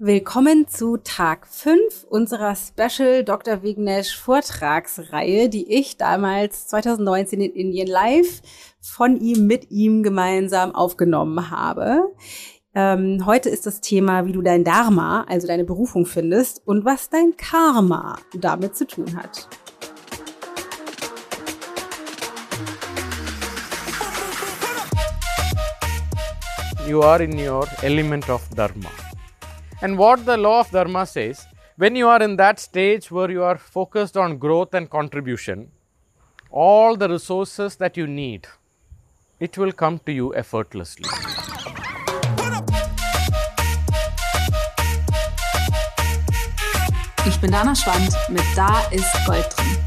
Willkommen zu Tag 5 unserer Special Dr. Vignesh Vortragsreihe, die ich damals 2019 in Indien live von ihm mit ihm gemeinsam aufgenommen habe. Ähm, heute ist das Thema, wie du dein Dharma, also deine Berufung findest und was dein Karma damit zu tun hat. You are in your element of Dharma. And what the law of Dharma says, when you are in that stage where you are focused on growth and contribution, all the resources that you need, it will come to you effortlessly. Ich bin Dana Schwand mit Da ist Gold drin.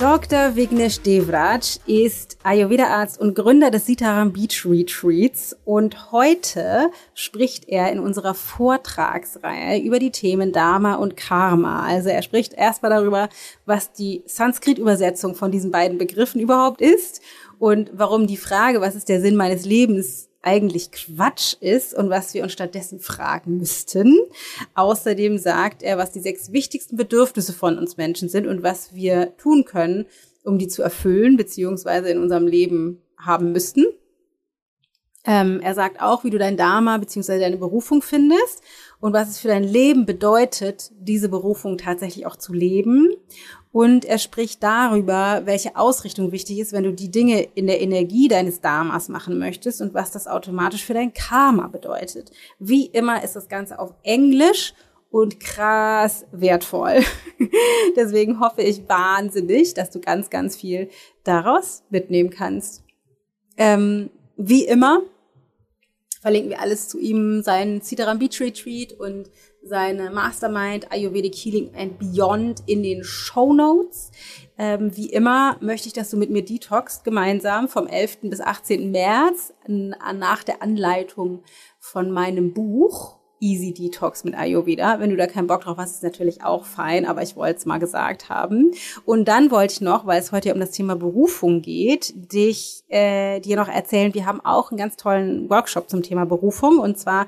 Dr. Vignesh Devraj ist Ayurveda-Arzt und Gründer des Sitaram Beach Retreats und heute spricht er in unserer Vortragsreihe über die Themen Dharma und Karma. Also er spricht erstmal darüber, was die Sanskrit-Übersetzung von diesen beiden Begriffen überhaupt ist und warum die Frage, was ist der Sinn meines Lebens, eigentlich Quatsch ist und was wir uns stattdessen fragen müssten. Außerdem sagt er, was die sechs wichtigsten Bedürfnisse von uns Menschen sind und was wir tun können, um die zu erfüllen, beziehungsweise in unserem Leben haben müssten. Ähm, er sagt auch, wie du dein Dharma beziehungsweise deine Berufung findest und was es für dein Leben bedeutet, diese Berufung tatsächlich auch zu leben. Und er spricht darüber, welche Ausrichtung wichtig ist, wenn du die Dinge in der Energie deines Dharmas machen möchtest und was das automatisch für dein Karma bedeutet. Wie immer ist das Ganze auf Englisch und krass wertvoll. Deswegen hoffe ich wahnsinnig, dass du ganz, ganz viel daraus mitnehmen kannst. Ähm, wie immer verlinken wir alles zu ihm, seinen Citaram Beach Retreat und seine Mastermind Ayurvedic Healing and Beyond in den Show Notes. Ähm, wie immer möchte ich, dass du mit mir detoxst, gemeinsam vom 11. bis 18. März nach der Anleitung von meinem Buch Easy Detox mit Ayurveda. Wenn du da keinen Bock drauf hast, ist natürlich auch fein, aber ich wollte es mal gesagt haben. Und dann wollte ich noch, weil es heute ja um das Thema Berufung geht, dich äh, dir noch erzählen, wir haben auch einen ganz tollen Workshop zum Thema Berufung und zwar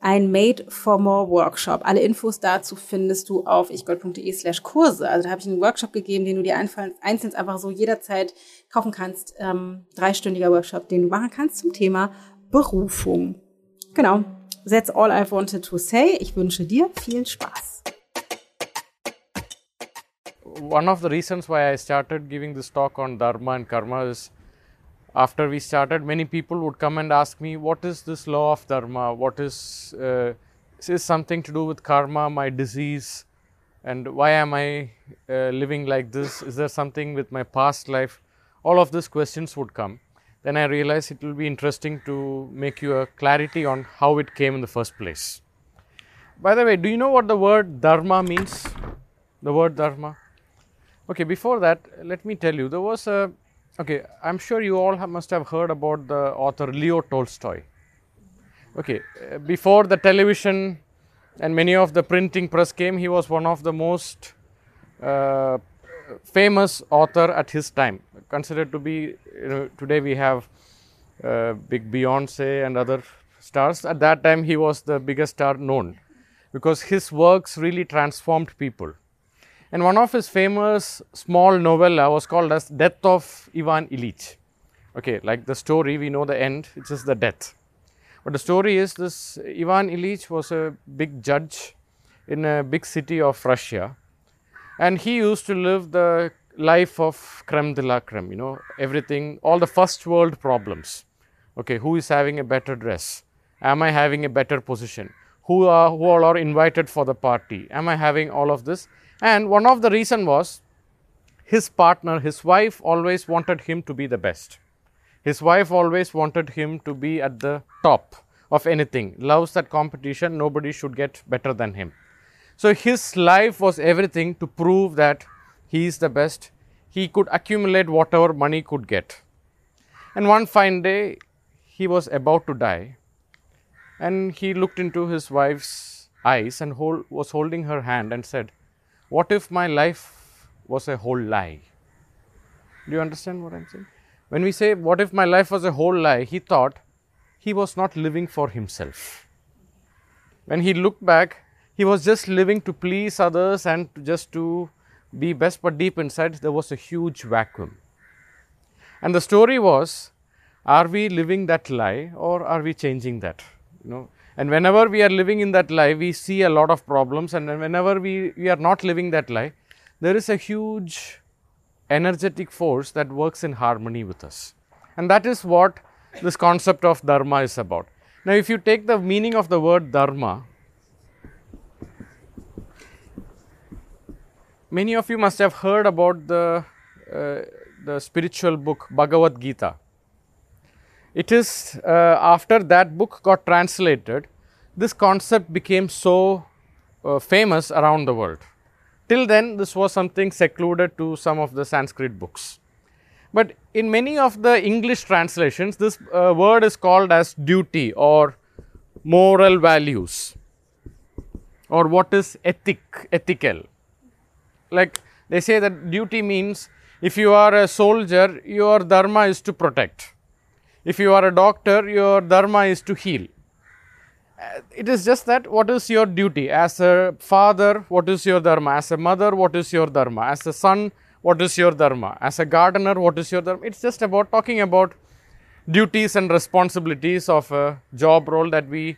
ein Made for More Workshop. Alle Infos dazu findest du auf ichgold.de slash Kurse. Also da habe ich einen Workshop gegeben, den du dir einzeln einfach so jederzeit kaufen kannst. Ähm, dreistündiger Workshop, den du machen kannst zum Thema Berufung. Genau. That's all I wanted to say. Ich wünsche dir viel Spaß. One of the reasons why I started giving this talk on Dharma and Karma is after we started, many people would come and ask me, What is this law of Dharma? What is, uh, is something to do with karma, my disease? And why am I uh, living like this? Is there something with my past life? All of these questions would come then I realized it will be interesting to make you a clarity on how it came in the first place. By the way, do you know what the word dharma means? The word dharma. Okay, before that, let me tell you there was a. Okay, I'm sure you all have, must have heard about the author Leo Tolstoy. Okay, uh, before the television and many of the printing press came, he was one of the most uh, famous author at his time, considered to be, you know, today we have uh, big Beyonce and other stars. At that time, he was the biggest star known because his works really transformed people. And one of his famous small novella was called as Death of Ivan Ilyich. Okay, like the story, we know the end, it's just the death. But the story is this Ivan Ilyich was a big judge in a big city of Russia and he used to live the life of creme de la creme, you know, everything, all the first world problems. Okay, who is having a better dress? Am I having a better position? Who are who all are invited for the party? Am I having all of this? And one of the reason was his partner, his wife always wanted him to be the best. His wife always wanted him to be at the top of anything. Loves that competition, nobody should get better than him. So his life was everything to prove that he is the best. He could accumulate whatever money could get. And one fine day, he was about to die, and he looked into his wife's eyes and hold, was holding her hand and said, What if my life was a whole lie? Do you understand what I'm saying? When we say, What if my life was a whole lie? He thought, he was not living for himself. When he looked back, he was just living to please others and just to be best, but deep inside there was a huge vacuum. And the story was are we living that lie or are we changing that? You know, and whenever we are living in that lie, we see a lot of problems, and whenever we, we are not living that lie, there is a huge energetic force that works in harmony with us. And that is what this concept of dharma is about. Now, if you take the meaning of the word dharma, many of you must have heard about the, uh, the spiritual book Bhagavad Gita. It is uh, after that book got translated, this concept became so uh, famous around the world. Till then, this was something secluded to some of the Sanskrit books. But in many of the English translations, this uh, word is called as duty or moral values or what is ethic, ethical. Like they say that duty means if you are a soldier, your dharma is to protect. If you are a doctor, your dharma is to heal. It is just that what is your duty as a father, what is your dharma? As a mother, what is your dharma? As a son, what is your dharma? As a gardener, what is your dharma? It's just about talking about duties and responsibilities of a job role that we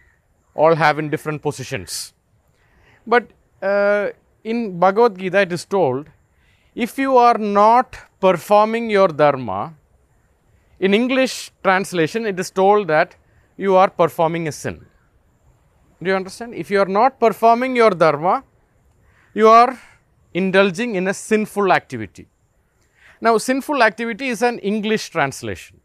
all have in different positions. But uh, in Bhagavad Gita, it is told if you are not performing your dharma, in English translation, it is told that you are performing a sin. Do you understand? If you are not performing your dharma, you are indulging in a sinful activity. Now, sinful activity is an English translation,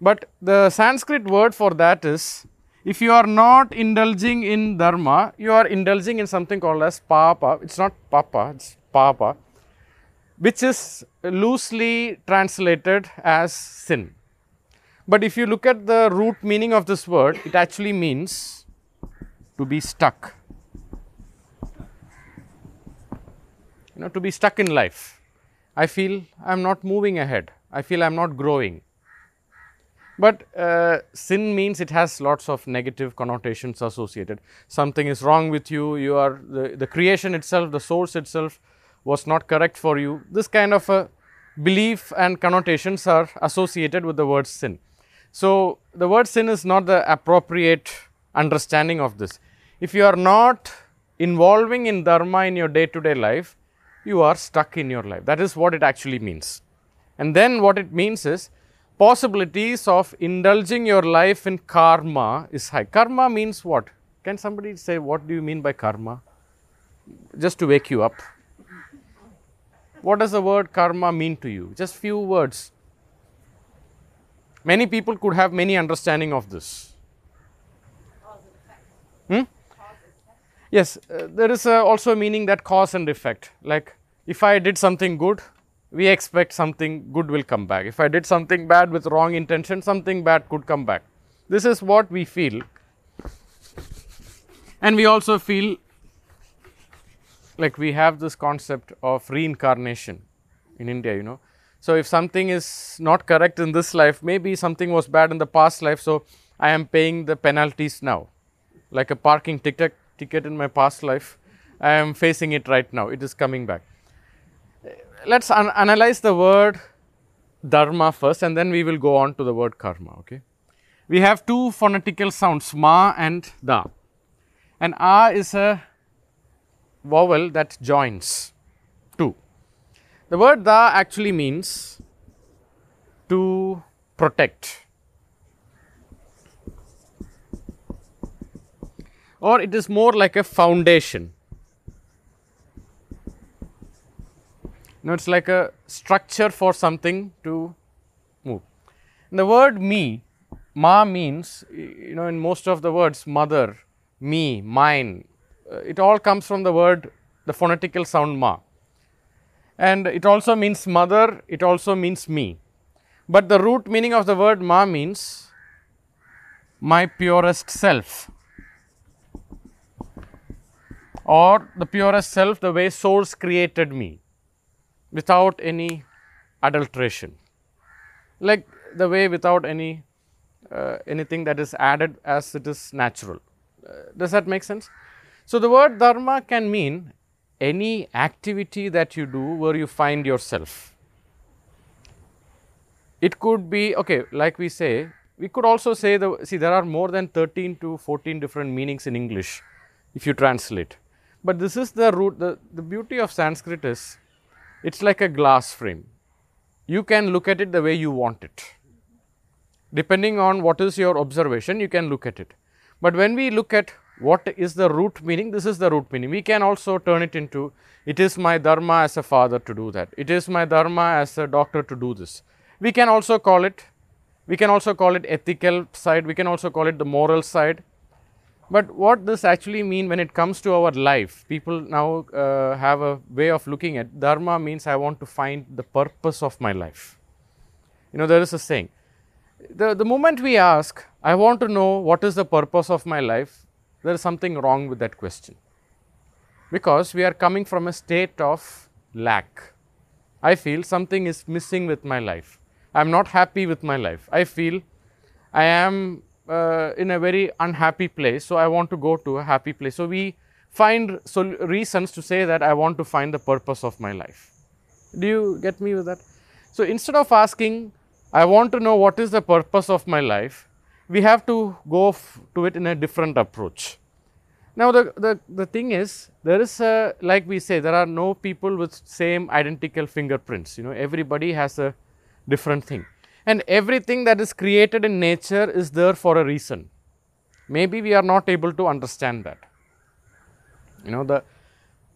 but the Sanskrit word for that is if you are not indulging in dharma, you are indulging in something called as papa. It's not papa, it's papa, which is loosely translated as sin. But if you look at the root meaning of this word, it actually means to be stuck. You know, to be stuck in life. I feel I am not moving ahead. I feel I am not growing. But uh, sin means it has lots of negative connotations associated. Something is wrong with you, you are the, the creation itself, the source itself was not correct for you. This kind of a belief and connotations are associated with the word sin. So, the word sin is not the appropriate understanding of this. If you are not involving in dharma in your day to day life, you are stuck in your life. That is what it actually means. And then what it means is possibilities of indulging your life in karma is high. Karma means what? Can somebody say what do you mean by karma? Just to wake you up. What does the word karma mean to you? Just few words. Many people could have many understanding of this. Hmm? Yes, uh, there is also a meaning that cause and effect. Like if I did something good, we expect something good will come back. If I did something bad with wrong intention, something bad could come back. This is what we feel. And we also feel like we have this concept of reincarnation in India, you know. So, if something is not correct in this life, maybe something was bad in the past life, so I am paying the penalties now. Like a parking ticket, ticket in my past life, I am facing it right now, it is coming back. Let's analyze the word dharma first and then we will go on to the word karma. Okay? We have two phonetical sounds, ma and da. And a is a vowel that joins two. The word da actually means to protect. Or it is more like a foundation. No, it's like a structure for something to move. And the word me, ma means, you know, in most of the words, mother, me, mine, it all comes from the word, the phonetical sound ma. And it also means mother, it also means me. But the root meaning of the word ma means my purest self or the purest self the way source created me without any adulteration like the way without any uh, anything that is added as it is natural. Uh, does that make sense? So, the word dharma can mean any activity that you do where you find yourself. It could be, okay, like we say, we could also say the, see there are more than 13 to 14 different meanings in English if you translate. But this is the root, the, the beauty of Sanskrit is it's like a glass frame. You can look at it the way you want it. Depending on what is your observation, you can look at it. But when we look at what is the root meaning, this is the root meaning. We can also turn it into it is my dharma as a father to do that. It is my dharma as a doctor to do this. We can also call it, we can also call it ethical side, we can also call it the moral side. But what this actually mean when it comes to our life, people now uh, have a way of looking at dharma means I want to find the purpose of my life. You know, there is a saying. The, the moment we ask, I want to know what is the purpose of my life, there is something wrong with that question. Because we are coming from a state of lack. I feel something is missing with my life. I am not happy with my life. I feel I am uh, in a very unhappy place, so I want to go to a happy place. So, we find sol- reasons to say that I want to find the purpose of my life. Do you get me with that? So, instead of asking, I want to know what is the purpose of my life, we have to go to it in a different approach. Now, the, the, the thing is, there is a, like we say, there are no people with same identical fingerprints. You know, everybody has a different thing and everything that is created in nature is there for a reason. Maybe we are not able to understand that. You know, the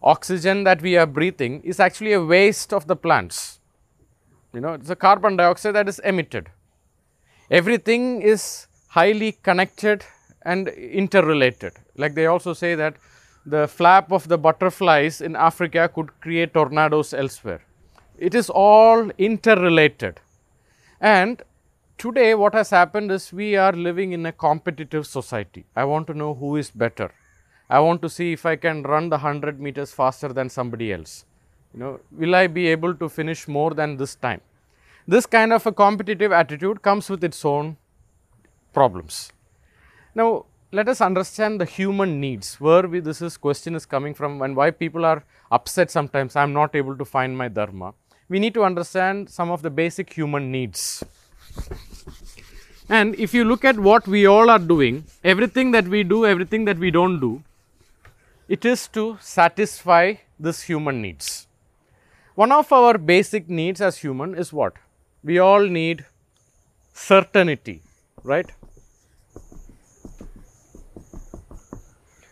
oxygen that we are breathing is actually a waste of the plants. You know, it's a carbon dioxide that is emitted. Everything is highly connected and interrelated. Like they also say that the flap of the butterflies in Africa could create tornadoes elsewhere. It is all interrelated. And today, what has happened is we are living in a competitive society. I want to know who is better. I want to see if I can run the 100 meters faster than somebody else. You know, will I be able to finish more than this time? This kind of a competitive attitude comes with its own problems. Now, let us understand the human needs, where we, this is question is coming from and why people are upset sometimes, I am not able to find my dharma we need to understand some of the basic human needs. And if you look at what we all are doing, everything that we do, everything that we don't do, it is to satisfy this human needs. One of our basic needs as human is what? We all need certainty, right?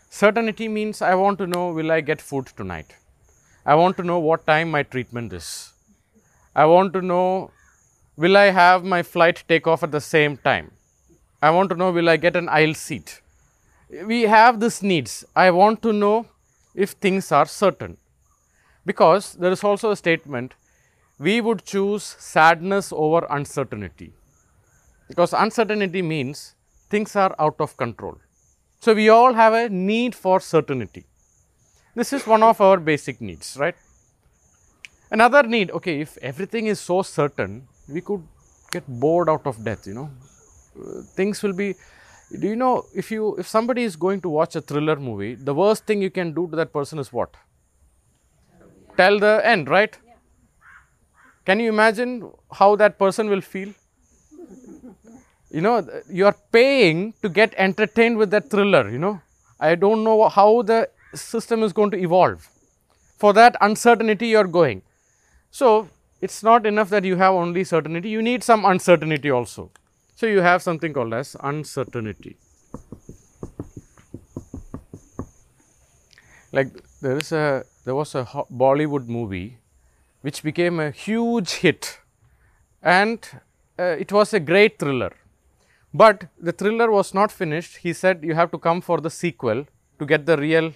Certainty means I want to know will I get food tonight? I want to know what time my treatment is. I want to know will I have my flight take off at the same time? I want to know will I get an aisle seat? We have these needs. I want to know if things are certain. Because there is also a statement we would choose sadness over uncertainty. Because uncertainty means things are out of control. So, we all have a need for certainty. This is one of our basic needs, right? Another need, okay, if everything is so certain, we could get bored out of death, you know. Uh, things will be, do you know, if you, if somebody is going to watch a thriller movie, the worst thing you can do to that person is what? Tell the end, right? Can you imagine how that person will feel? You know, you are paying to get entertained with that thriller, you know. I don't know how the system is going to evolve. For that uncertainty, you are going. So, it is not enough that you have only certainty, you need some uncertainty also. So, you have something called as uncertainty. Like there is a there was a Bollywood movie which became a huge hit and uh, it was a great thriller. But the thriller was not finished. He said you have to come for the sequel to get the real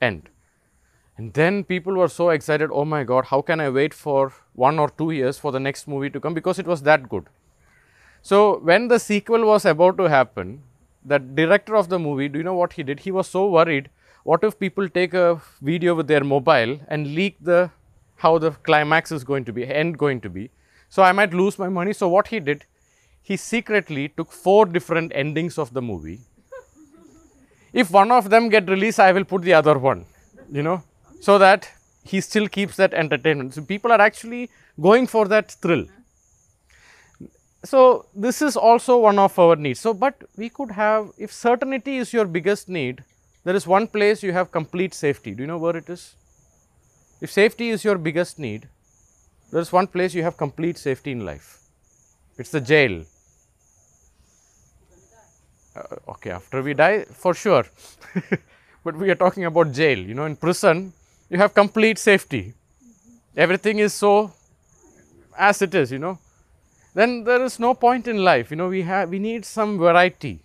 end. And then people were so excited, oh my god, how can I wait for one or two years for the next movie to come because it was that good. So, when the sequel was about to happen, the director of the movie, do you know what he did? He was so worried, what if people take a video with their mobile and leak the how the climax is going to be, end going to be. So, I might lose my money. So, what he did, he secretly took four different endings of the movie. If one of them get released, I will put the other one, you know, so that he still keeps that entertainment. So people are actually going for that thrill. So this is also one of our needs. So, but we could have, if certainty is your biggest need, there is one place you have complete safety. Do you know where it is? If safety is your biggest need, there is one place you have complete safety in life. It's the jail. Uh, okay, after we die, for sure. but we are talking about jail. You know, in prison, you have complete safety. Everything is so as it is, you know. Then there is no point in life. You know, we have we need some variety.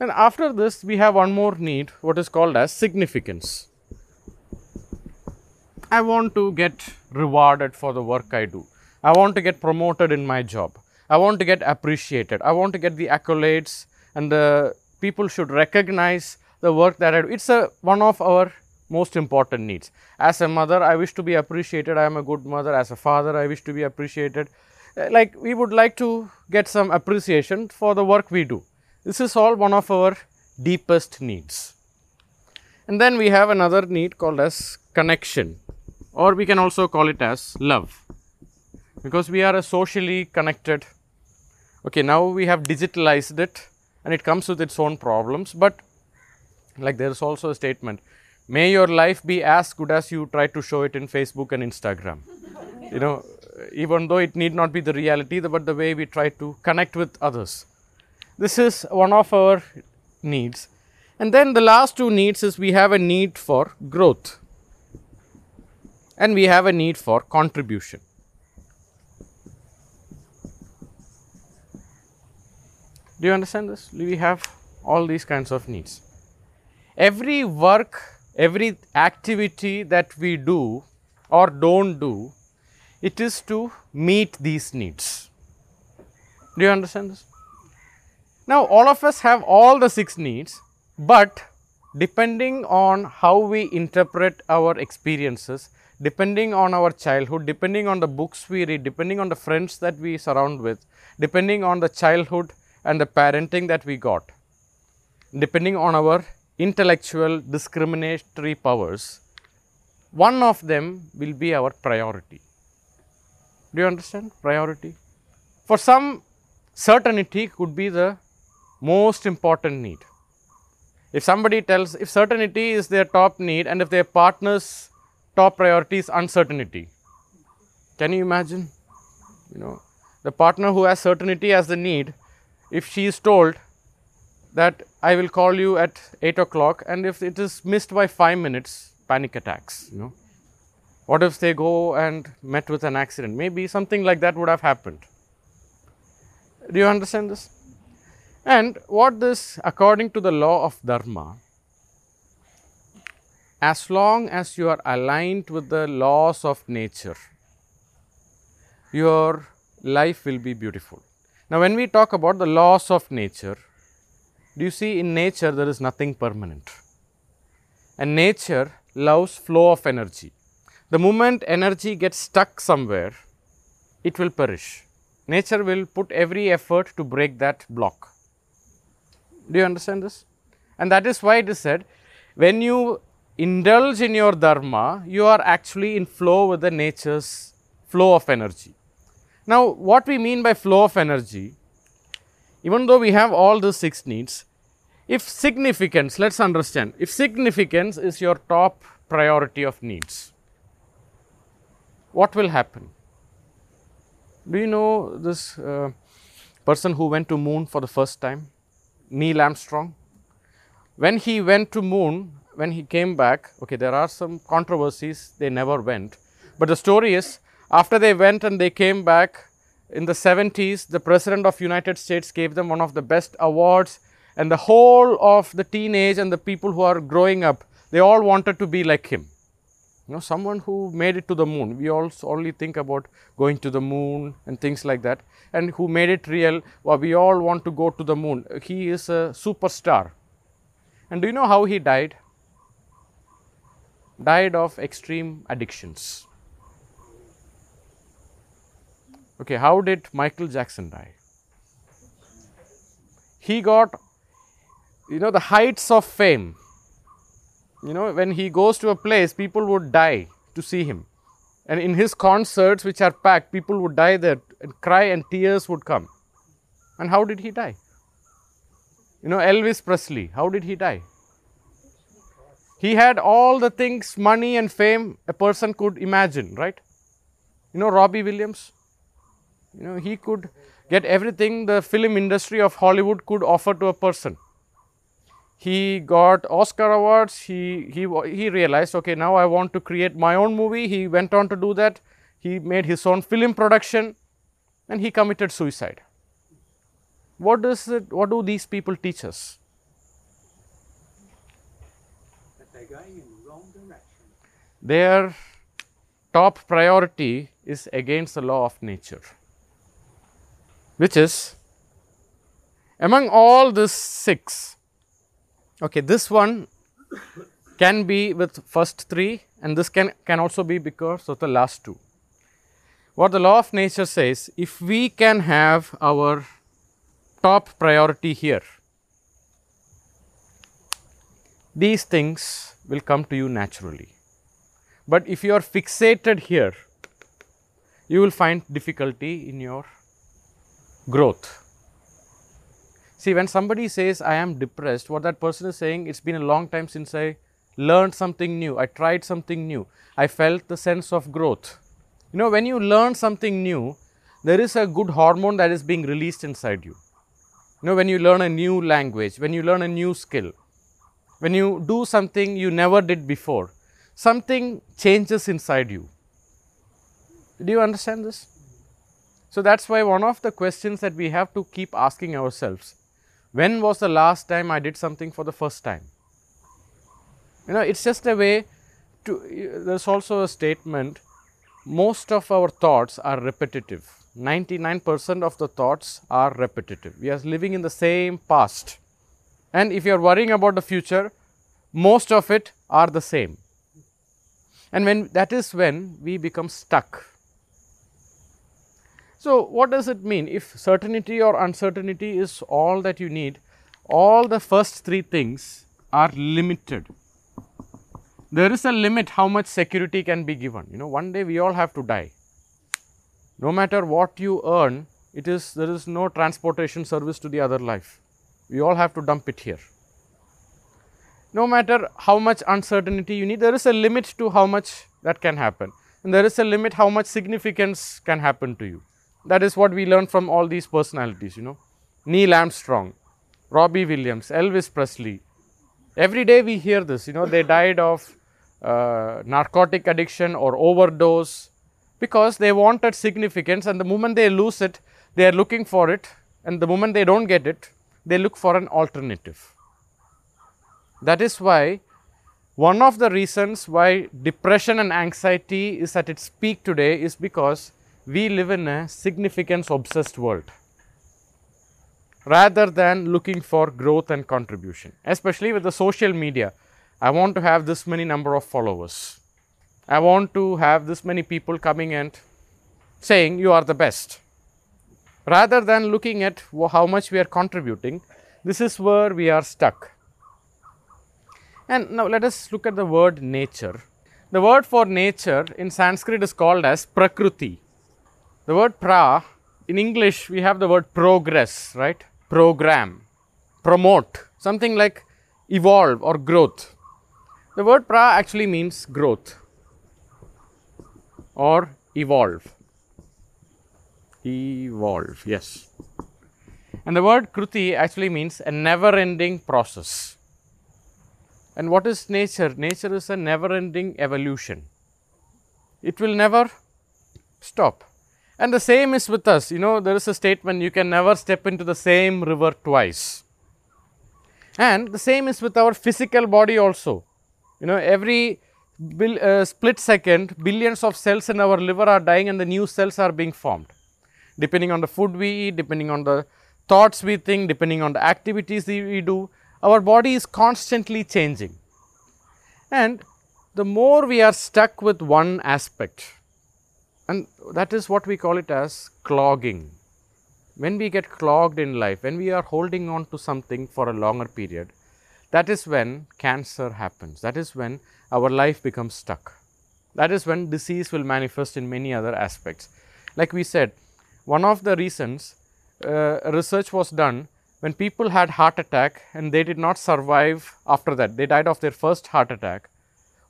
And after this, we have one more need, what is called as significance. I want to get rewarded for the work I do. I want to get promoted in my job. I want to get appreciated. I want to get the accolades and the people should recognize the work that I do. It's a, one of our most important needs. As a mother, I wish to be appreciated. I am a good mother. As a father, I wish to be appreciated. Uh, like we would like to get some appreciation for the work we do. This is all one of our deepest needs. And then we have another need called as connection or we can also call it as love because we are a socially connected okay now we have digitalized it and it comes with its own problems but like there is also a statement may your life be as good as you try to show it in facebook and instagram. You know even though it need not be the reality but the way we try to connect with others. This is one of our needs. And then the last two needs is we have a need for growth. And we have a need for contribution Do you understand this? We have all these kinds of needs. Every work, every activity that we do or don't do, it is to meet these needs. Do you understand this? Now, all of us have all the six needs, but depending on how we interpret our experiences, depending on our childhood, depending on the books we read, depending on the friends that we surround with, depending on the childhood and the parenting that we got, depending on our intellectual discriminatory powers, one of them will be our priority. Do you understand? Priority. For some, certainty could be the most important need. If somebody tells, if certainty is their top need and if their partner's top priority is uncertainty, can you imagine? You know, the partner who has certainty as the need if she is told that I will call you at 8 o'clock and if it is missed by 5 minutes, panic attacks, you know. What if they go and met with an accident? Maybe something like that would have happened. Do you understand this? And what this, according to the law of Dharma, as long as you are aligned with the laws of nature, your life will be beautiful. Now, when we talk about the laws of nature, do you see in nature there is nothing permanent and nature loves flow of energy. The moment energy gets stuck somewhere, it will perish. Nature will put every effort to break that block. Do you understand this? And that is why it is said when you indulge in your dharma, you are actually in flow with the nature's flow of energy. Now, what we mean by flow of energy, even though we have all the six needs, if significance, let's understand, if significance is your top priority of needs, what will happen? Do you know this uh, person who went to moon for the first time, Neil Armstrong? When he went to moon, when he came back, okay, there are some controversies, they never went. But the story is after they went and they came back in the 70s, the president of United States gave them one of the best awards and the whole of the teenage and the people who are growing up, they all wanted to be like him. You know, someone who made it to the moon. We all only think about going to the moon and things like that. And who made it real, well, we all want to go to the moon. He is a superstar. And do you know how he died? Died of extreme addictions. Okay, how did Michael Jackson die? He got, you know, the heights of fame. You know, when he goes to a place, people would die to see him. And in his concerts, which are packed, people would die there and cry, and tears would come. And how did he die? You know, Elvis Presley, how did he die? He had all the things, money and fame a person could imagine, right? You know, Robbie Williams, you know, he could get everything the film industry of Hollywood could offer to a person. He got Oscar awards. He, he, he realized, okay, now I want to create my own movie. He went on to do that. He made his own film production and he committed suicide. What does it, what do these people teach us? Their top priority is against the law of nature, which is among all these six, okay, this one can be with first three and this can, can also be because of the last two. What the law of nature says, if we can have our top priority here. These things will come to you naturally. But if you are fixated here, you will find difficulty in your growth. See, when somebody says, I am depressed, what that person is saying, it's been a long time since I learned something new, I tried something new, I felt the sense of growth. You know, when you learn something new, there is a good hormone that is being released inside you. You know, when you learn a new language, when you learn a new skill, when you do something you never did before, something changes inside you. Do you understand this? So, that is why one of the questions that we have to keep asking ourselves, when was the last time I did something for the first time? You know, it is just a way to, there is also a statement, most of our thoughts are repetitive 99% of the thoughts are repetitive. We are living in the same past. And if you are worrying about the future, most of it are the same. And when that is when we become stuck. So, what does it mean? If certainty or uncertainty is all that you need, all the first three things are limited. There is a limit how much security can be given. You know, one day we all have to die no matter what you earn, it is there is no transportation service to the other life. We all have to dump it here. No matter how much uncertainty you need, there is a limit to how much that can happen. And there is a limit how much significance can happen to you. That is what we learn from all these personalities, you know. Neil Armstrong, Robbie Williams, Elvis Presley. Every day we hear this, you know, they died of uh, narcotic addiction or overdose because they wanted significance and the moment they lose it, they are looking for it and the moment they do not get it, they look for an alternative. That is why one of the reasons why depression and anxiety is at its peak today is because we live in a significance obsessed world rather than looking for growth and contribution, especially with the social media. I want to have this many number of followers. I want to have this many people coming and saying you are the best. Rather than looking at how much we are contributing, this is where we are stuck. And now let us look at the word nature. The word for nature in Sanskrit is called as Prakriti. The word pra, in English we have the word progress, right? Program, promote, something like evolve or growth. The word pra actually means growth or evolve. Evolve, yes. And the word Kruti actually means a never ending process. And what is nature? Nature is a never ending evolution. It will never stop. And the same is with us. You know, there is a statement you can never step into the same river twice. And the same is with our physical body also. You know, every bil, uh, split second, billions of cells in our liver are dying and the new cells are being formed. Depending on the food we eat, depending on the thoughts we think, depending on the activities we do, our body is constantly changing. And the more we are stuck with one aspect, And that is what we call it as clogging. When we get clogged in life, when we are holding on to something for a longer period, that is when cancer happens. That is when our life becomes stuck. That is when disease will manifest in many other aspects. Like we said, one of the reasons uh, research was done when people had heart attack and they did not survive after that, they died of their first heart attack.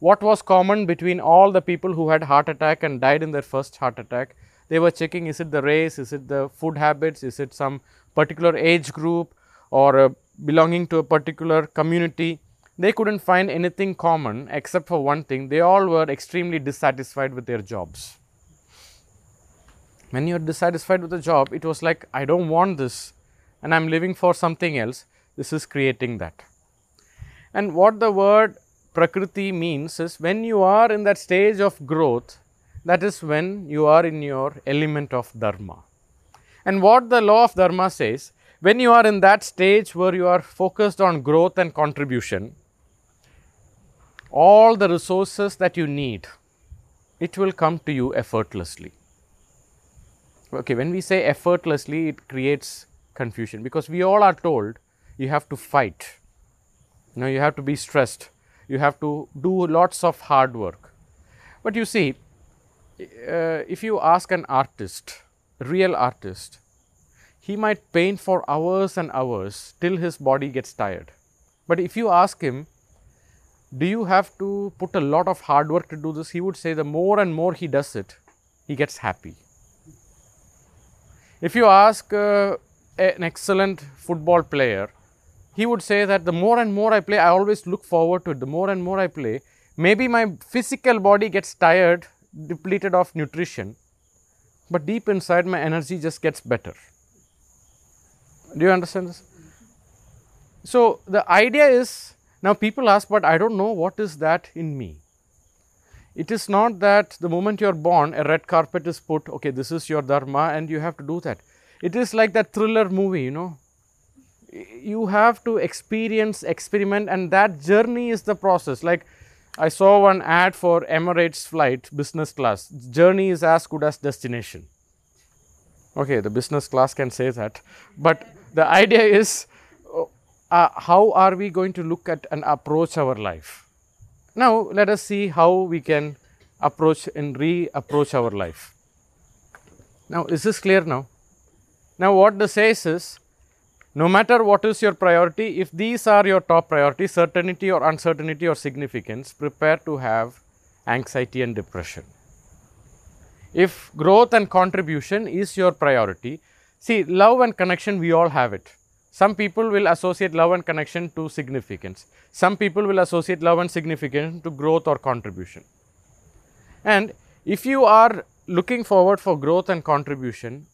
What was common between all the people who had heart attack and died in their first heart attack? They were checking is it the race, is it the food habits, is it some particular age group or uh, belonging to a particular community. They couldn't find anything common except for one thing they all were extremely dissatisfied with their jobs. When you're dissatisfied with the job, it was like, I don't want this and I'm living for something else. This is creating that. And what the word Prakriti means is when you are in that stage of growth, that is when you are in your element of Dharma. And what the law of Dharma says, when you are in that stage where you are focused on growth and contribution, all the resources that you need, it will come to you effortlessly. Okay, when we say effortlessly, it creates confusion because we all are told you have to fight. You know, you have to be stressed. You have to do lots of hard work. But you see, uh, if you ask an artist, real artist, he might paint for hours and hours till his body gets tired. But if you ask him, do you have to put a lot of hard work to do this? He would say the more and more he does it, he gets happy. If you ask uh, an excellent football player, he would say that the more and more I play, I always look forward to it. The more and more I play, maybe my physical body gets tired, depleted of nutrition, but deep inside my energy just gets better. Do you understand this? So, the idea is now people ask, but I don't know what is that in me. It is not that the moment you are born, a red carpet is put, okay, this is your dharma, and you have to do that. It is like that thriller movie, you know. You have to experience, experiment, and that journey is the process. Like I saw one ad for Emirates flight, business class. Journey is as good as destination. Okay, the business class can say that, but the idea is uh, how are we going to look at and approach our life? Now, let us see how we can approach and re approach our life. Now, is this clear now? Now, what this says is no matter what is your priority, if these are your top priorities, certainty or uncertainty or significance, prepare to have anxiety and depression. If growth and contribution is your priority, See, love and connection, we all have it. Some people will associate love and connection to significance. Some people will associate love and significance to growth or contribution. And if you are looking forward for growth and contribution,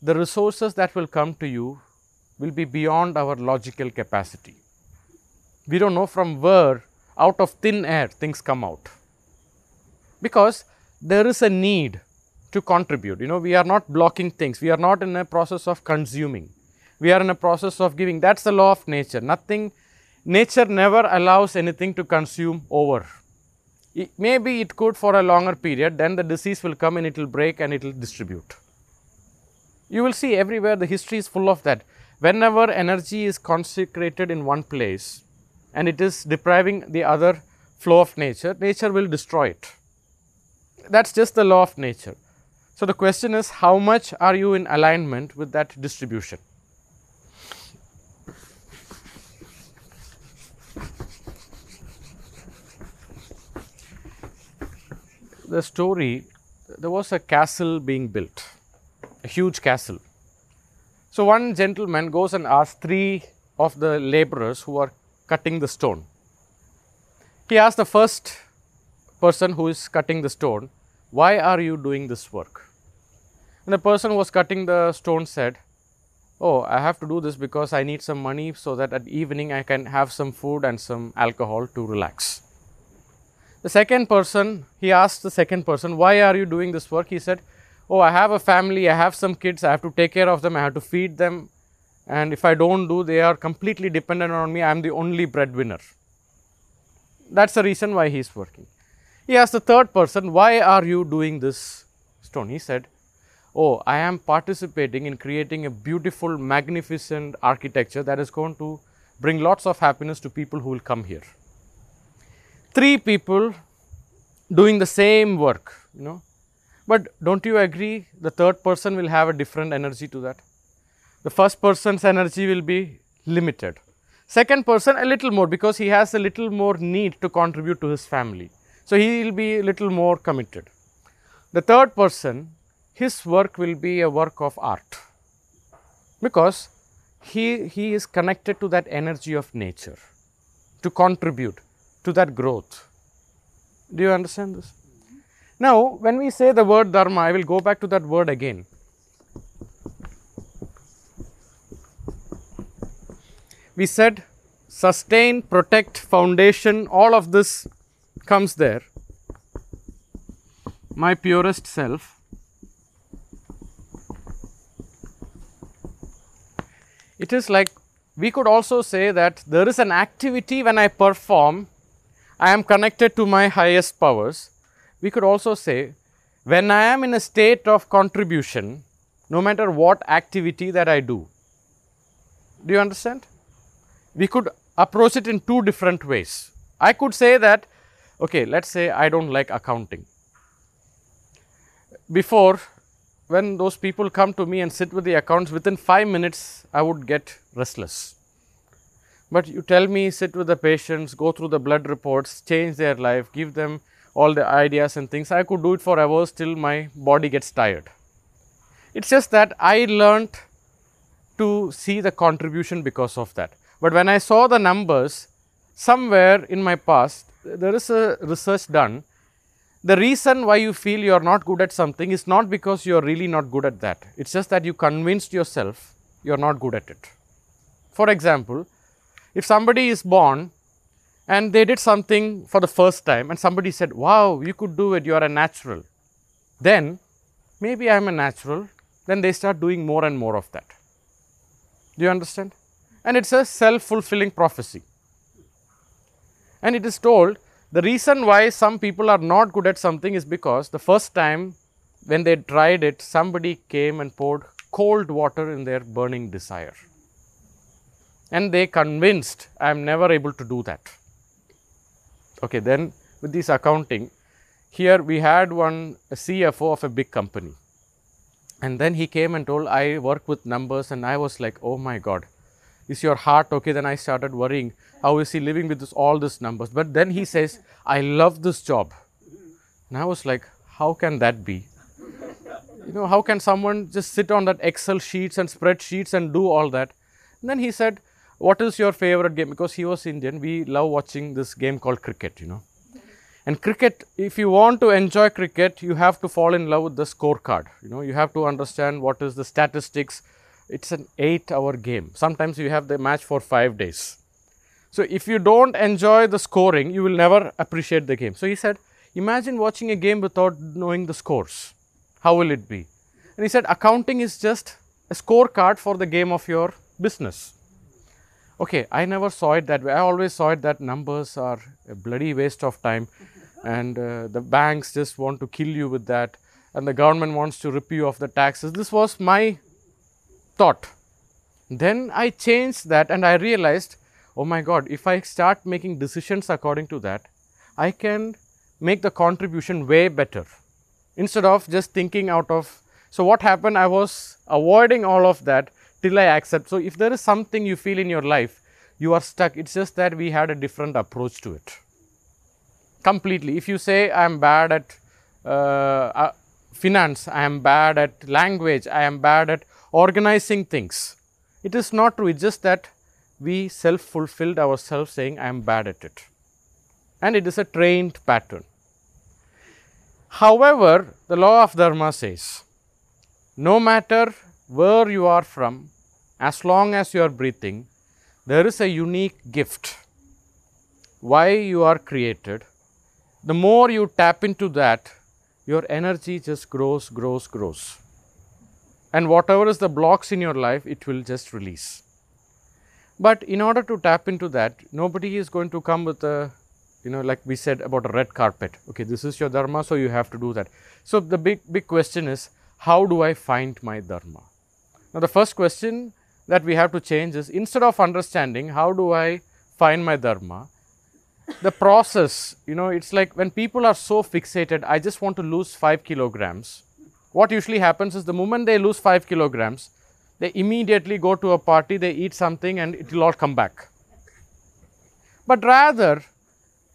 the resources that will come to you will be beyond our logical capacity. We don't know from where, out of thin air, things come out. Because there is a need to contribute. You know, we are not blocking things. We are not in a process of consuming. We are in a process of giving. That's the law of nature. Nothing, nature never allows anything to consume over. It, maybe it could for a longer period, then the disease will come and it will break and it will distribute. You will see everywhere the history is full of that. Whenever energy is consecrated in one place and it is depriving the other flow of nature, nature will destroy it. That's just the law of nature. So, the question is how much are you in alignment with that distribution? The story there was a castle being built, a huge castle. So, one gentleman goes and asks three of the laborers who are cutting the stone. He asks the first person who is cutting the stone, Why are you doing this work? And the person who was cutting the stone said, Oh, I have to do this because I need some money so that at evening I can have some food and some alcohol to relax. The second person, he asked the second person, Why are you doing this work? He said, Oh, I have a family, I have some kids, I have to take care of them, I have to feed them. And if I don't do, they are completely dependent on me. I am the only breadwinner. That's the reason why he is working. He asked the third person, Why are you doing this stone. He said, Oh, I am participating in creating a beautiful, magnificent architecture that is going to bring lots of happiness to people who will come here. Three people doing the same work, you know. But don't you agree the third person will have a different energy to that? The first person's energy will be limited. Second person a little more because he has a little more need to contribute to his family. So he will be a little more committed. The third person, his work will be a work of art because he, he is connected to that energy of nature to contribute to that growth. Do you understand this? Now, when we say the word dharma, I will go back to that word again. We said sustain, protect, foundation, all of this comes there. My purest self. It is like we could also say that there is an activity when I perform, I am connected to my highest powers. We could also say when I am in a state of contribution, no matter what activity that I do. Do you understand? We could approach it in two different ways. I could say that, okay, let's say I don't like accounting. Before, when those people come to me and sit with the accounts, within five minutes, I would get restless. But you tell me, sit with the patients, go through the blood reports, change their life, give them all the ideas and things. I could do it for hours till my body gets tired. It's just that I learned to see the contribution because of that. But when I saw the numbers, somewhere in my past, there is a research done. The reason why you feel you are not good at something is not because you are really not good at that. It's just that you convinced yourself you are not good at it. For example, if somebody is born and they did something for the first time and somebody said, Wow, you could do it, you are a natural. Then maybe I am a natural. Then they start doing more and more of that. Do you understand? And it's a self fulfilling prophecy. And it is told the reason why some people are not good at something is because the first time when they tried it, somebody came and poured cold water in their burning desire. And they convinced, I am never able to do that. Okay, then with this accounting, here we had one CFO of a big company. And then he came and told, I work with numbers, and I was like, oh my God, is your heart okay? Then I started worrying, how is he living with this, all these numbers? But then he says, I love this job. And I was like, how can that be? You know, how can someone just sit on that Excel sheets and spreadsheets and do all that? And then he said, what is your favorite game? Because he was Indian, we love watching this game called cricket, you know. And cricket, if you want to enjoy cricket, you have to fall in love with the scorecard. You know, you have to understand what is the statistics. It's an eight-hour game. Sometimes you have the match for five days. So if you don't enjoy the scoring, you will never appreciate the game. So he said, imagine watching a game without knowing the scores. How will it be? And he said, accounting is just a scorecard for the game of your business. Okay, I never saw it that way. I always saw it that numbers are a bloody waste of time and uh, the banks just want to kill you with that and the government wants to rip you of the taxes. This was my thought. Then I changed that and I realized, oh my God, if I start making decisions according to that, I can make the contribution way better instead of just thinking out of. So, what happened? I was avoiding all of that till I accept. So, if there is something you feel in your life, you are stuck. It's just that we had a different approach to it. Completely. If you say, I am bad at uh, uh, finance, I am bad at language, I am bad at organizing things, it is not true. It's just that we self fulfilled ourselves saying, I am bad at it. And it is a trained pattern. However, the law of Dharma says, no matter where you are from, as long as you are breathing, there is a unique gift. Why you are created. The more you tap into that, your energy just grows, grows, grows. And whatever is the blocks in your life, it will just release. But in order to tap into that, nobody is going to come with a you know, like we said about a red carpet. Okay, this is your dharma, so you have to do that. So the big, big question is, how do I find my dharma? Now, the first question that we have to change is instead of understanding how do I find my dharma, the process, you know, it's like when people are so fixated, I just want to lose five kilograms. What usually happens is the moment they lose five kilograms, they immediately go to a party, they eat something, and it will all come back. But rather,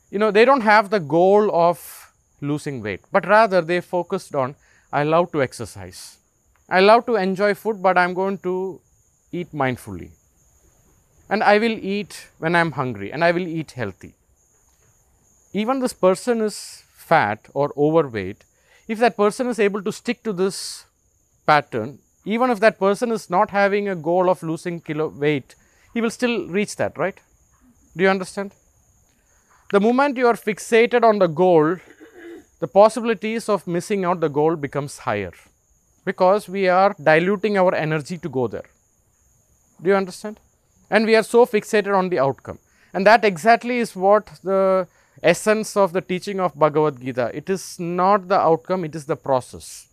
you know, they don't have the goal of losing weight, but rather they focused on I love to exercise. I love to enjoy food, but I'm going to eat mindfully. And I will eat when I'm hungry and I will eat healthy. Even this person is fat or overweight, if that person is able to stick to this pattern, even if that person is not having a goal of losing kilo weight, he will still reach that, right? Do you understand? The moment you are fixated on the goal, the possibilities of missing out the goal becomes higher because we are diluting our energy to go there. Do you understand? And we are so fixated on the outcome. And that exactly is what the essence of the teaching of Bhagavad Gita. It is not the outcome, it is the process.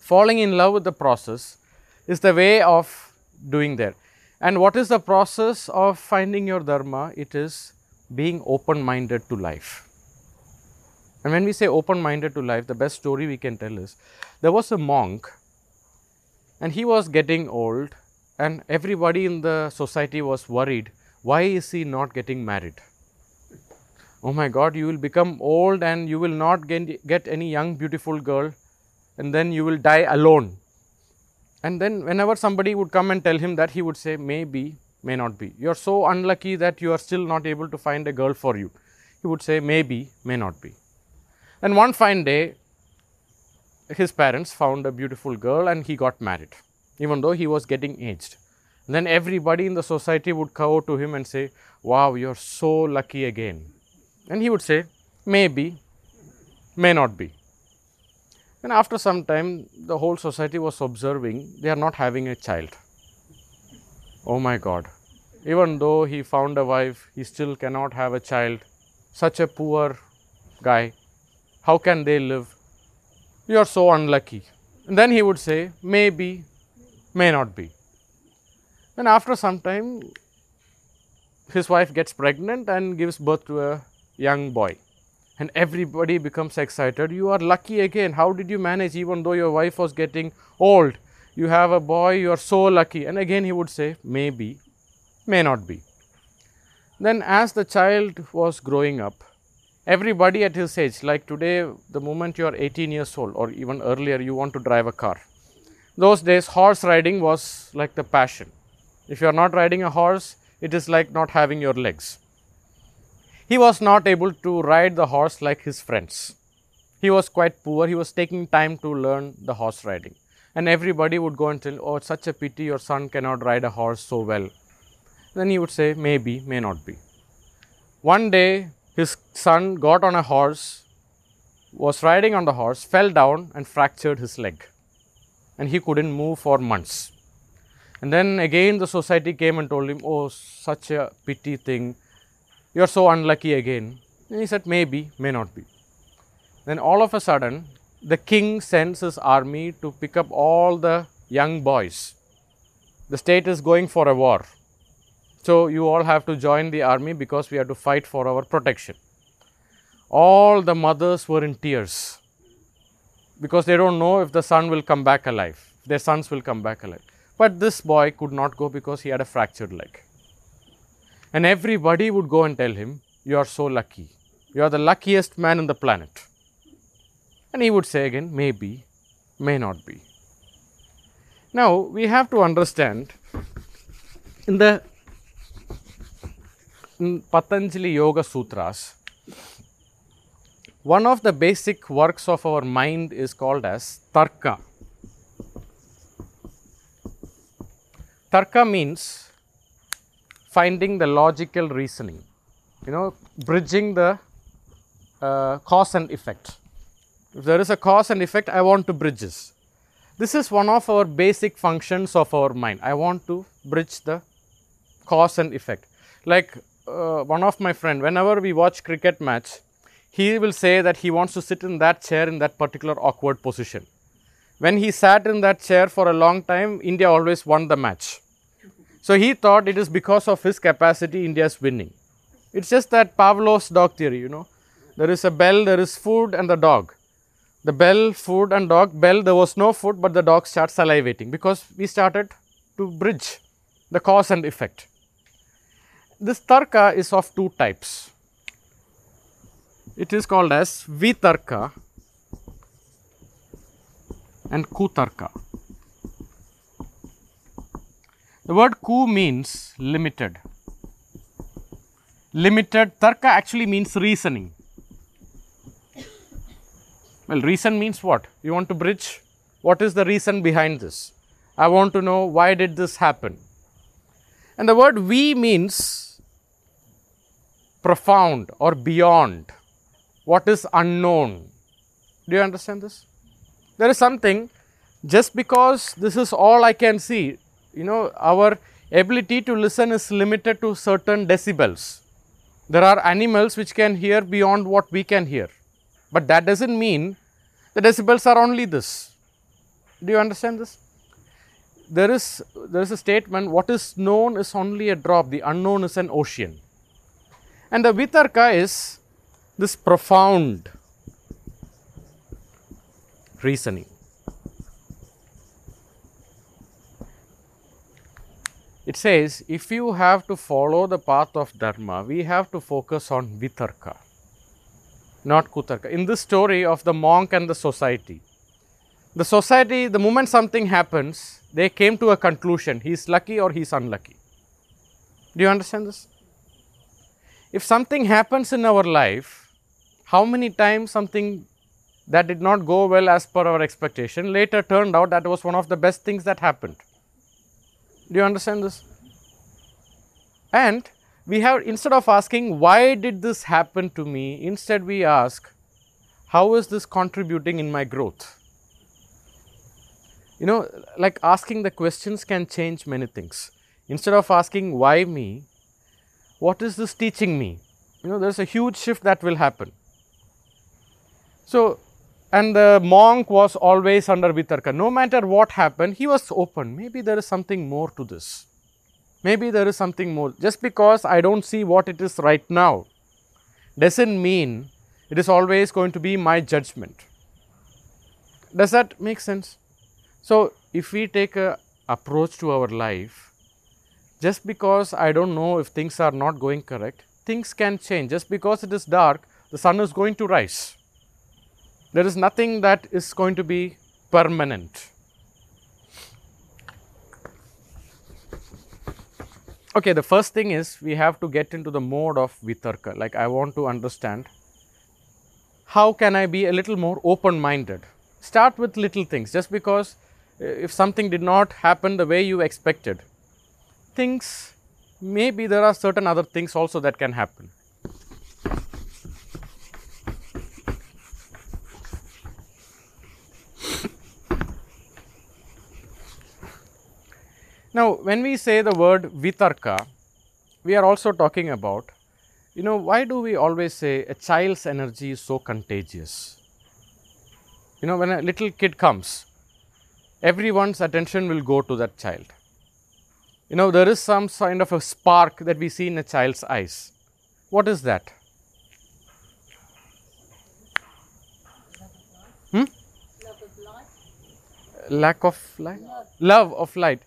Falling in love with the process is the way of doing there. And what is the process of finding your dharma? It is being open minded to life. And when we say open minded to life, the best story we can tell is there was a monk and he was getting old, and everybody in the society was worried why is he not getting married? Oh my God, you will become old and you will not get, get any young, beautiful girl, and then you will die alone. And then, whenever somebody would come and tell him that, he would say, Maybe, may not be. You are so unlucky that you are still not able to find a girl for you. He would say, Maybe, may not be. And one fine day, his parents found a beautiful girl and he got married, even though he was getting aged. And then everybody in the society would go to him and say, Wow, you're so lucky again. And he would say, Maybe, may not be. And after some time, the whole society was observing they are not having a child. Oh my God. Even though he found a wife, he still cannot have a child. Such a poor guy. How can they live? You are so unlucky. And then he would say, maybe, may not be. And after some time, his wife gets pregnant and gives birth to a young boy. And everybody becomes excited. You are lucky again. How did you manage, even though your wife was getting old? You have a boy, you are so lucky. And again, he would say, maybe, may not be. Then, as the child was growing up, everybody at his age, like today, the moment you are 18 years old or even earlier, you want to drive a car. Those days, horse riding was like the passion. If you are not riding a horse, it is like not having your legs. He was not able to ride the horse like his friends. He was quite poor, he was taking time to learn the horse riding. And everybody would go and tell, Oh, such a pity your son cannot ride a horse so well. Then he would say, Maybe, may not be. One day, his son got on a horse, was riding on the horse, fell down and fractured his leg. And he couldn't move for months. And then again, the society came and told him, Oh, such a pity thing. You're so unlucky again. And he said, Maybe, may not be. Then all of a sudden, the king sends his army to pick up all the young boys. The state is going for a war. So you all have to join the army because we have to fight for our protection. All the mothers were in tears because they don't know if the son will come back alive, their sons will come back alive. But this boy could not go because he had a fractured leg. And everybody would go and tell him, You are so lucky. You are the luckiest man on the planet. And he would say again, Maybe, may not be. Now, we have to understand in the Patanjali Yoga Sutras, one of the basic works of our mind is called as Tarka. Tarka means finding the logical reasoning, you know, bridging the uh, cause and effect. If there is a cause and effect, I want to bridge this. This is one of our basic functions of our mind. I want to bridge the cause and effect. Like uh, one of my friend, whenever we watch cricket match, he will say that he wants to sit in that chair in that particular awkward position. When he sat in that chair for a long time, India always won the match. So he thought it is because of his capacity India is winning. It's just that Pavlov's dog theory, you know. There is a bell, there is food and the dog. The bell, food and dog, bell, there was no food, but the dog starts salivating because we started to bridge the cause and effect. This tarka is of two types. It is called as vitarka and kutarka. The word ku means limited. Limited tarka actually means reasoning. Well, reason means what? You want to bridge? What is the reason behind this? I want to know why did this happen? And the word vi means profound or beyond. What is unknown? Do you understand this? There is something just because this is all I can see, you know, our ability to listen is limited to certain decibels. There are animals which can hear beyond what we can hear. But that does not mean the decibels are only this. Do you understand this? There is, there is a statement what is known is only a drop, the unknown is an ocean. And the Vitarka is this profound reasoning. It says if you have to follow the path of Dharma, we have to focus on Vitarka not Kutarka. In this story of the monk and the society, the society, the moment something happens, they came to a conclusion he is lucky or he is unlucky. Do you understand this? If something happens in our life, how many times something that did not go well as per our expectation later turned out that was one of the best things that happened. Do you understand this? And we have instead of asking why did this happen to me instead we ask how is this contributing in my growth you know like asking the questions can change many things instead of asking why me what is this teaching me you know there's a huge shift that will happen so and the monk was always under vitarka no matter what happened he was open maybe there is something more to this maybe there is something more. Just because I do not see what it is right now does not mean it is always going to be my judgment. Does that make sense? So, if we take a approach to our life, just because I do not know if things are not going correct, things can change. Just because it is dark, the sun is going to rise. There is nothing that is going to be permanent. Okay, the first thing is we have to get into the mode of vitarka. Like I want to understand how can I be a little more open minded. Start with little things just because uh, if something did not happen the way you expected, things maybe there are certain other things also that can happen. Now, when we say the word vitarka, we are also talking about, you know, why do we always say a child's energy is so contagious? You know, when a little kid comes, everyone's attention will go to that child. You know, there is some kind of a spark that we see in a child's eyes. What is that? Hmm? Lack of light? Love. Love of light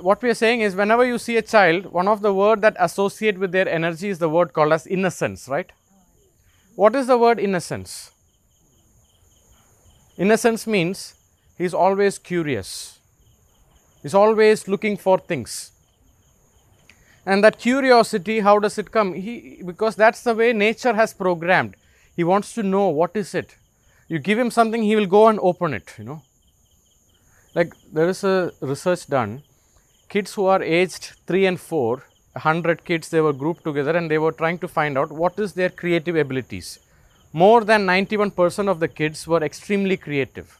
what we are saying is whenever you see a child, one of the word that associate with their energy is the word called as innocence, right? What is the word innocence? Innocence means he is always curious. Is always looking for things. And that curiosity, how does it come? He, because that's the way nature has programmed. He wants to know what is it. You give him something, he will go and open it, you know. Like there is a research done kids who are aged 3 and 4, 100 kids they were grouped together and they were trying to find out what is their creative abilities. More than 91% of the kids were extremely creative.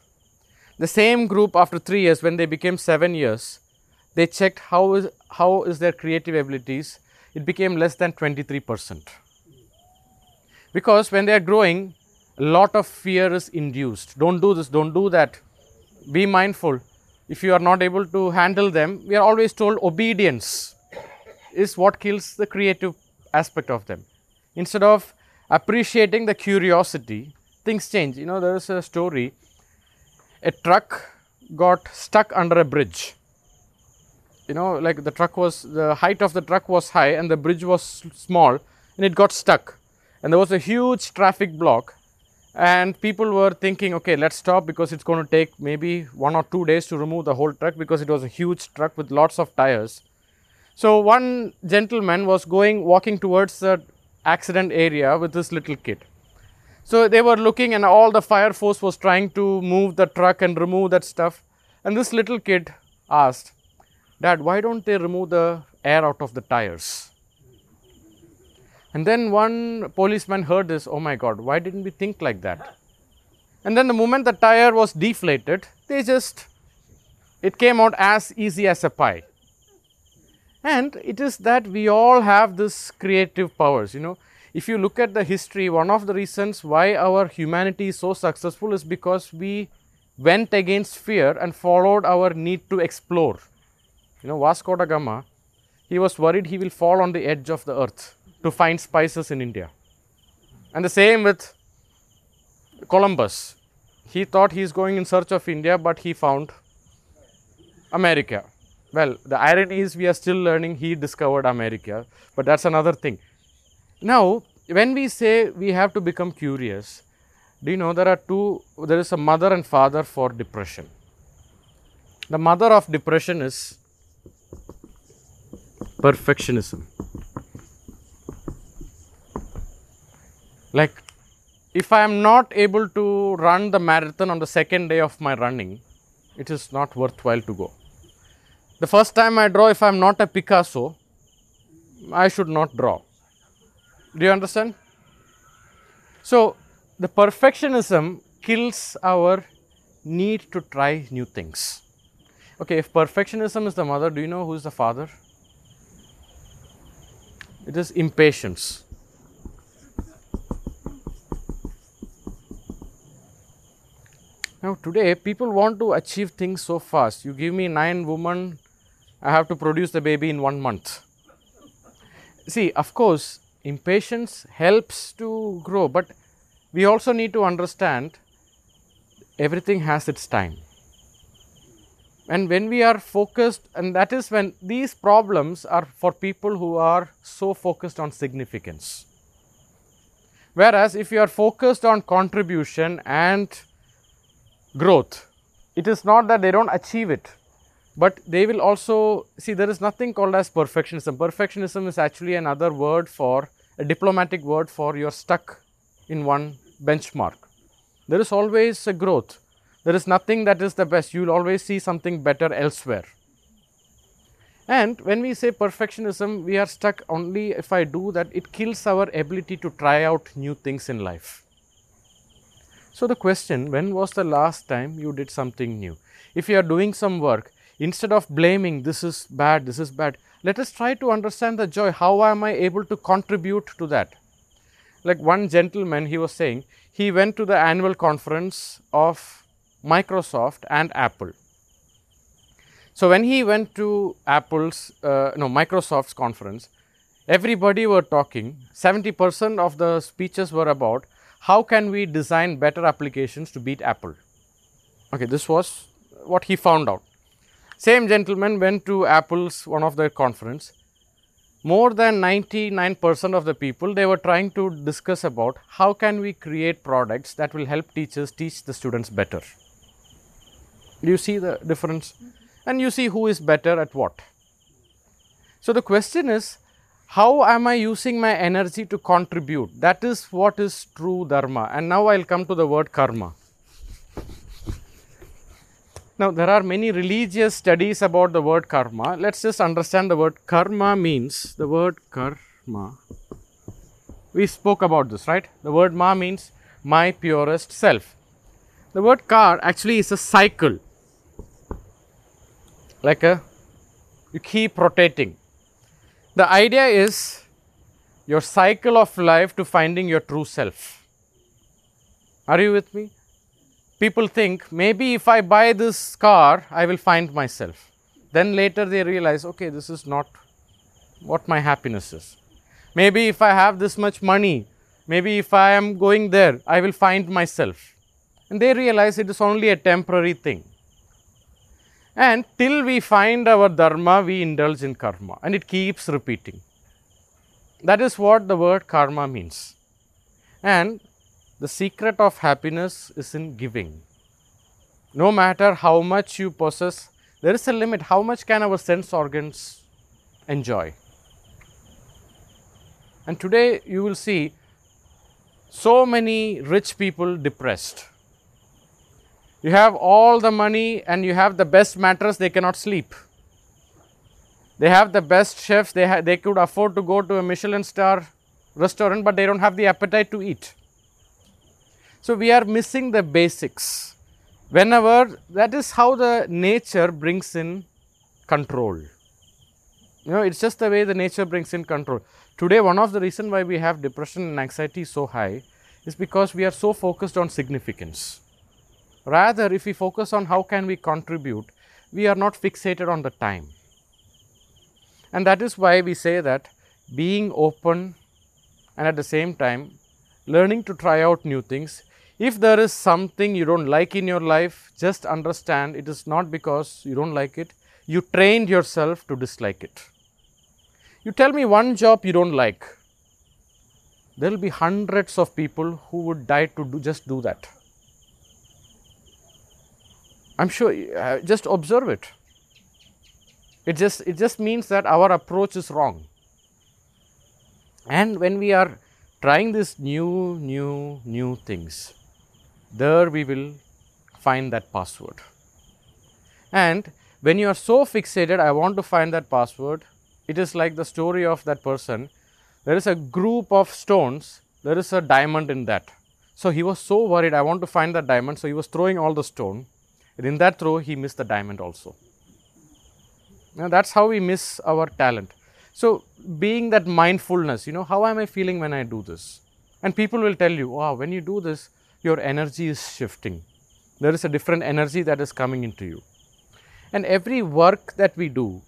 The same group after 3 years when they became 7 years, they checked how is, how is their creative abilities. it became less than 23%. Because when they are growing, a lot of fear is induced. Don't do this, don't do that. Be mindful. If you are not able to handle them, we are always told obedience is what kills the creative aspect of them. Instead of appreciating the curiosity, things change. You know, there is a story a truck got stuck under a bridge. You know, like the truck was, the height of the truck was high and the bridge was small and it got stuck. And there was a huge traffic block and people were thinking okay let's stop because it's going to take maybe one or two days to remove the whole truck because it was a huge truck with lots of tires so one gentleman was going walking towards the accident area with this little kid so they were looking and all the fire force was trying to move the truck and remove that stuff and this little kid asked dad why don't they remove the air out of the tires and then one policeman heard this, oh my god, why didn't we think like that? And then the moment the tire was deflated, they just, it came out as easy as a pie. And it is that we all have this creative powers, you know. If you look at the history, one of the reasons why our humanity is so successful is because we went against fear and followed our need to explore. You know, Vasco da Gama, he was worried he will fall on the edge of the earth to find spices in India. And the same with Columbus. He thought he is going in search of India, but he found America. Well, the irony is we are still learning he discovered America, but that's another thing. Now, when we say we have to become curious, do you know there are two, there is a mother and father for depression. The mother of depression is perfectionism. Like, if I am not able to run the marathon on the second day of my running, it is not worthwhile to go. The first time I draw, if I am not a Picasso, I should not draw. Do you understand? So, the perfectionism kills our need to try new things. Okay, if perfectionism is the mother, do you know who is the father? It is impatience. Now, today people want to achieve things so fast. You give me nine women, I have to produce the baby in one month. See, of course, impatience helps to grow, but we also need to understand everything has its time. And when we are focused, and that is when these problems are for people who are so focused on significance. Whereas, if you are focused on contribution and growth. It is not that they don't achieve it, but they will also see there is nothing called as perfectionism. Perfectionism is actually another word for a diplomatic word for you're stuck in one benchmark. There is always a growth. There is nothing that is the best. You will always see something better elsewhere. And when we say perfectionism, we are stuck only if I do that, it kills our ability to try out new things in life. So, the question when was the last time you did something new? If you are doing some work, instead of blaming this is bad, this is bad, let us try to understand the joy. How am I able to contribute to that? Like one gentleman, he was saying, he went to the annual conference of Microsoft and Apple. So, when he went to Apple's, uh, no, Microsoft's conference, everybody were talking, 70% of the speeches were about how can we design better applications to beat Apple? Okay, this was what he found out. Same gentleman went to Apple's one of their conference. More than 99% of the people they were trying to discuss about how can we create products that will help teachers teach the students better. Do you see the difference? Mm-hmm. And you see who is better at what. So the question is how am I using my energy to contribute? That is what is true dharma. And now I will come to the word karma. Now, there are many religious studies about the word karma. Let us just understand the word karma means the word karma. We spoke about this, right? The word ma means my purest self. The word kar actually is a cycle, like a you keep rotating The idea is your cycle of life to finding your true self. Are you with me? People think maybe if I buy this car, I will find myself. Then later they realize, okay, this is not what my happiness is. Maybe if I have this much money, maybe if I am going there, I will find myself. And they realize it is only a temporary thing. And till we find our dharma, we indulge in karma and it keeps repeating. That is what the word karma means. And the secret of happiness is in giving. No matter how much you possess, there is a limit. How much can our sense organs enjoy? And today you will see so many rich people depressed. You have all the money and you have the best mattress, they cannot sleep. They have the best chefs, they, they could afford to go to a Michelin star restaurant, but they don't have the appetite to eat. So we are missing the basics. Whenever that is how the nature brings in control. You know, it's just the way the nature brings in control. Today, one of the reasons why we have depression and anxiety so high is because we are so focused on significance. Rather, if we focus on how can we contribute, we are not fixated on the time. And that is why we say that being open and at the same time learning to try out new things. If there is something you don't like in your life, just understand it is not because you don't like it, you trained yourself to dislike it. You tell me one job you don't like, there will be hundreds of people who would die to do, just do that. I'm sure, uh, just observe it. It just, it just means that our approach is wrong. And when we are trying these new, new, new things, there we will find that password. And when you are so fixated, I want to find that password, it is like the story of that person. There is a group of stones, there is a diamond in that. So he was so worried, I want to find that diamond. So he was throwing all the stone. And in that throw, he missed the diamond also. Now that's how we miss our talent. So being that mindfulness, you know, how am I feeling when I do this? And people will tell you, wow, when you do this, your energy is shifting. There is a different energy that is coming into you. And every work that we do,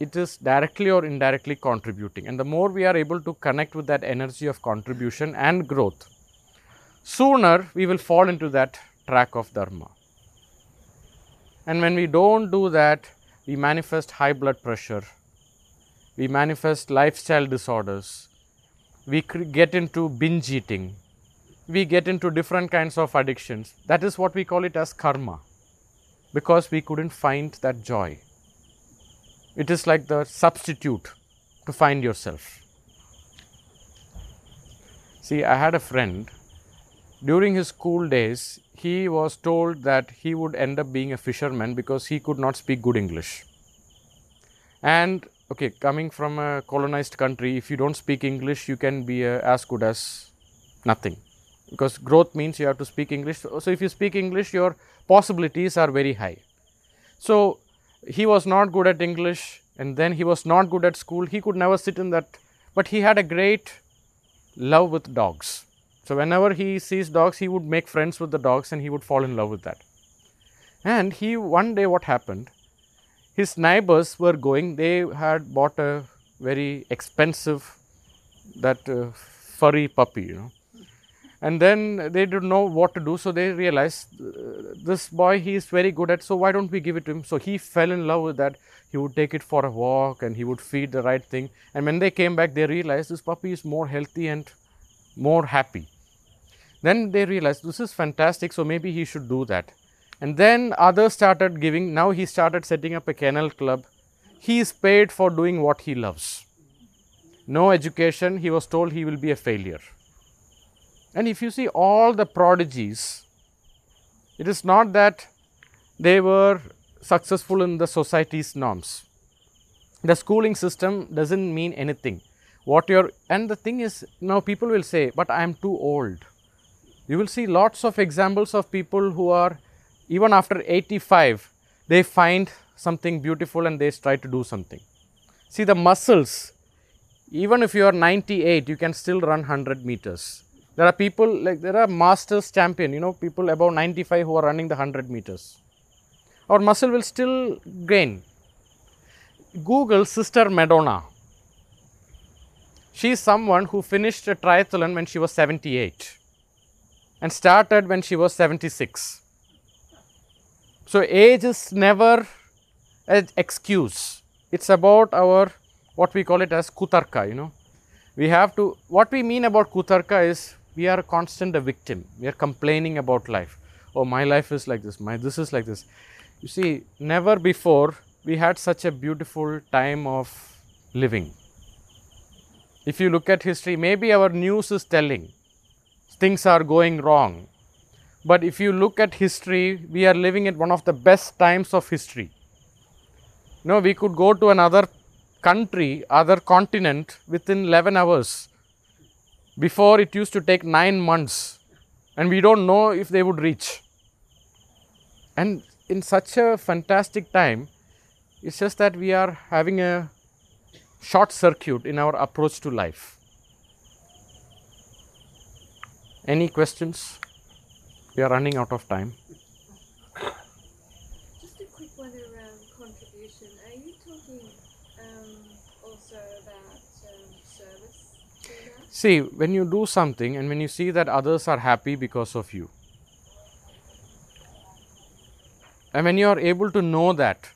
it is directly or indirectly contributing. And the more we are able to connect with that energy of contribution and growth, sooner we will fall into that track of Dharma. And when we don't do that, we manifest high blood pressure, we manifest lifestyle disorders, we get into binge eating, we get into different kinds of addictions. That is what we call it as karma because we couldn't find that joy. It is like the substitute to find yourself. See, I had a friend during his school days, he was told that he would end up being a fisherman because he could not speak good English. And okay, coming from a colonized country, if you don't speak English, you can be uh, as good as nothing because growth means you have to speak English. So, if you speak English, your possibilities are very high. So, he was not good at English and then he was not good at school. He could never sit in that, but he had a great love with dogs. So, whenever he sees dogs, he would make friends with the dogs and he would fall in love with that. And he one day, what happened? His neighbors were going, they had bought a very expensive, that uh, furry puppy, you know and then they didn't know what to do so they realized uh, this boy he is very good at so why don't we give it to him? So he fell in love with that. He would take it for a walk and he would feed the right thing. And when they came back they realized this puppy is more healthy and more happy. Then they realized this is fantastic so maybe he should do that. And then others started giving now he started setting up a kennel club. He is paid for doing what he loves. No education he was told he will be a failure and if you see all the prodigies, it is not that they were successful in the society's norms. The schooling system doesn't mean anything. What you're, and the thing is, now people will say, but I am too old. You will see lots of examples of people who are, even after 85, they find something beautiful and they try to do something. See, the muscles even if you are 98 you can still run 100 meters there are people like there are masters champion you know people above 95 who are running the 100 meters. Our muscle will still gain. Google sister madonna. She is someone who finished a triathlon when she was 78 and started when she was 76 so age is never an excuse. It's about our what we call it as kutarka you know. We have to what we mean about kutarka is we are constant a victim. We are complaining about life. Oh my life is like this my this is like this. You see never before we had such a beautiful time of living. If you look at history maybe our news is telling things are going wrong. But if you look at history we are living at one of the best times of history. No we could go to another country, other continent within 11 hours. Before it used to take 9 months and we don't know if they would reach. And in such a fantastic time, it's just that we are having a short circuit in our approach to life. Any questions? We are running out of time. See, when you do something and when you see that others are happy because of you, and when you are able to know that,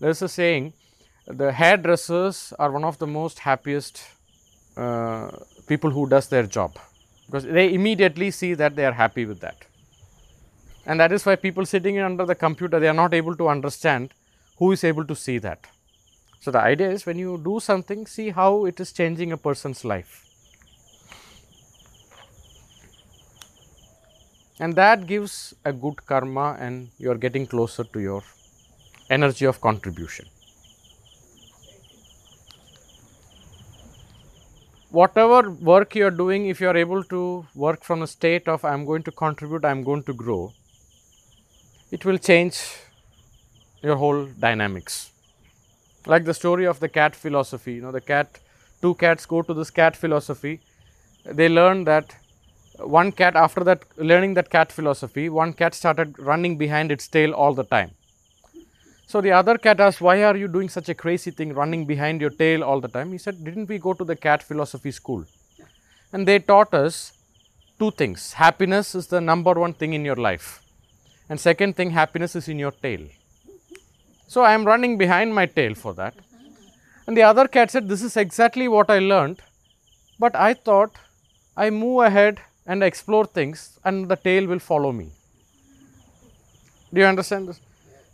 there's a saying, the hairdressers are one of the most happiest uh, people who does their job because they immediately see that they are happy with that. And that is why people sitting under the computer, they are not able to understand who is able to see that. So, the idea is when you do something, see how it is changing a person's life. And that gives a good karma and you are getting closer to your energy of contribution. Whatever work you are doing, if you are able to work from a state of I am going to contribute, I am going to grow, it will change your whole dynamics. Like the story of the cat philosophy, you know, the cat, two cats go to this cat philosophy, they learn that one cat after that learning that cat philosophy one cat started running behind its tail all the time. So the other cat asked why are you doing such a crazy thing running behind your tail all the time? He said didn't we go to the cat philosophy school? And they taught us two things. Happiness is the number one thing in your life. And second thing happiness is in your tail. So i am running behind my tail for that. And the other cat said this is exactly what i learned but i thought i move ahead and explore things and the tail will follow me. Do you understand this?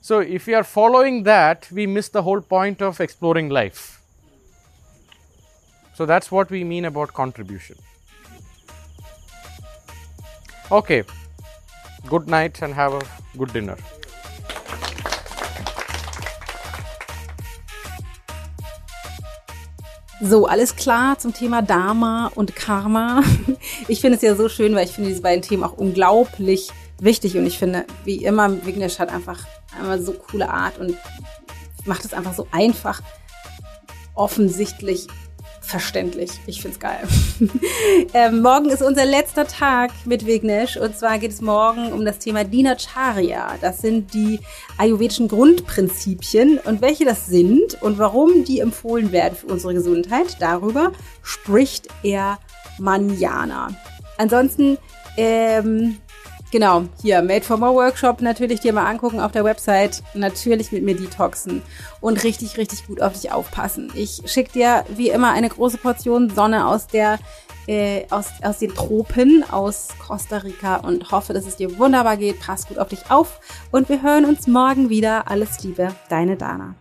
So, if we are following that, we miss the whole point of exploring life. So, that's what we mean about contribution. Okay, good night and have a good dinner. So, alles klar zum Thema Dharma und Karma. Ich finde es ja so schön, weil ich finde diese beiden Themen auch unglaublich wichtig und ich finde, wie immer, Vignesh hat einfach einmal so coole Art und macht es einfach so einfach, offensichtlich verständlich. Ich find's geil. ähm, morgen ist unser letzter Tag mit Vignesh und zwar geht es morgen um das Thema Dinacharya. Das sind die ayurvedischen Grundprinzipien und welche das sind und warum die empfohlen werden für unsere Gesundheit. Darüber spricht er manjana. Ansonsten ähm, Genau, hier, Made for More Workshop natürlich dir mal angucken auf der Website. Natürlich mit mir detoxen und richtig, richtig gut auf dich aufpassen. Ich schicke dir wie immer eine große Portion Sonne aus der äh, aus, aus den Tropen, aus Costa Rica und hoffe, dass es dir wunderbar geht. Pass gut auf dich auf und wir hören uns morgen wieder. Alles Liebe, deine Dana.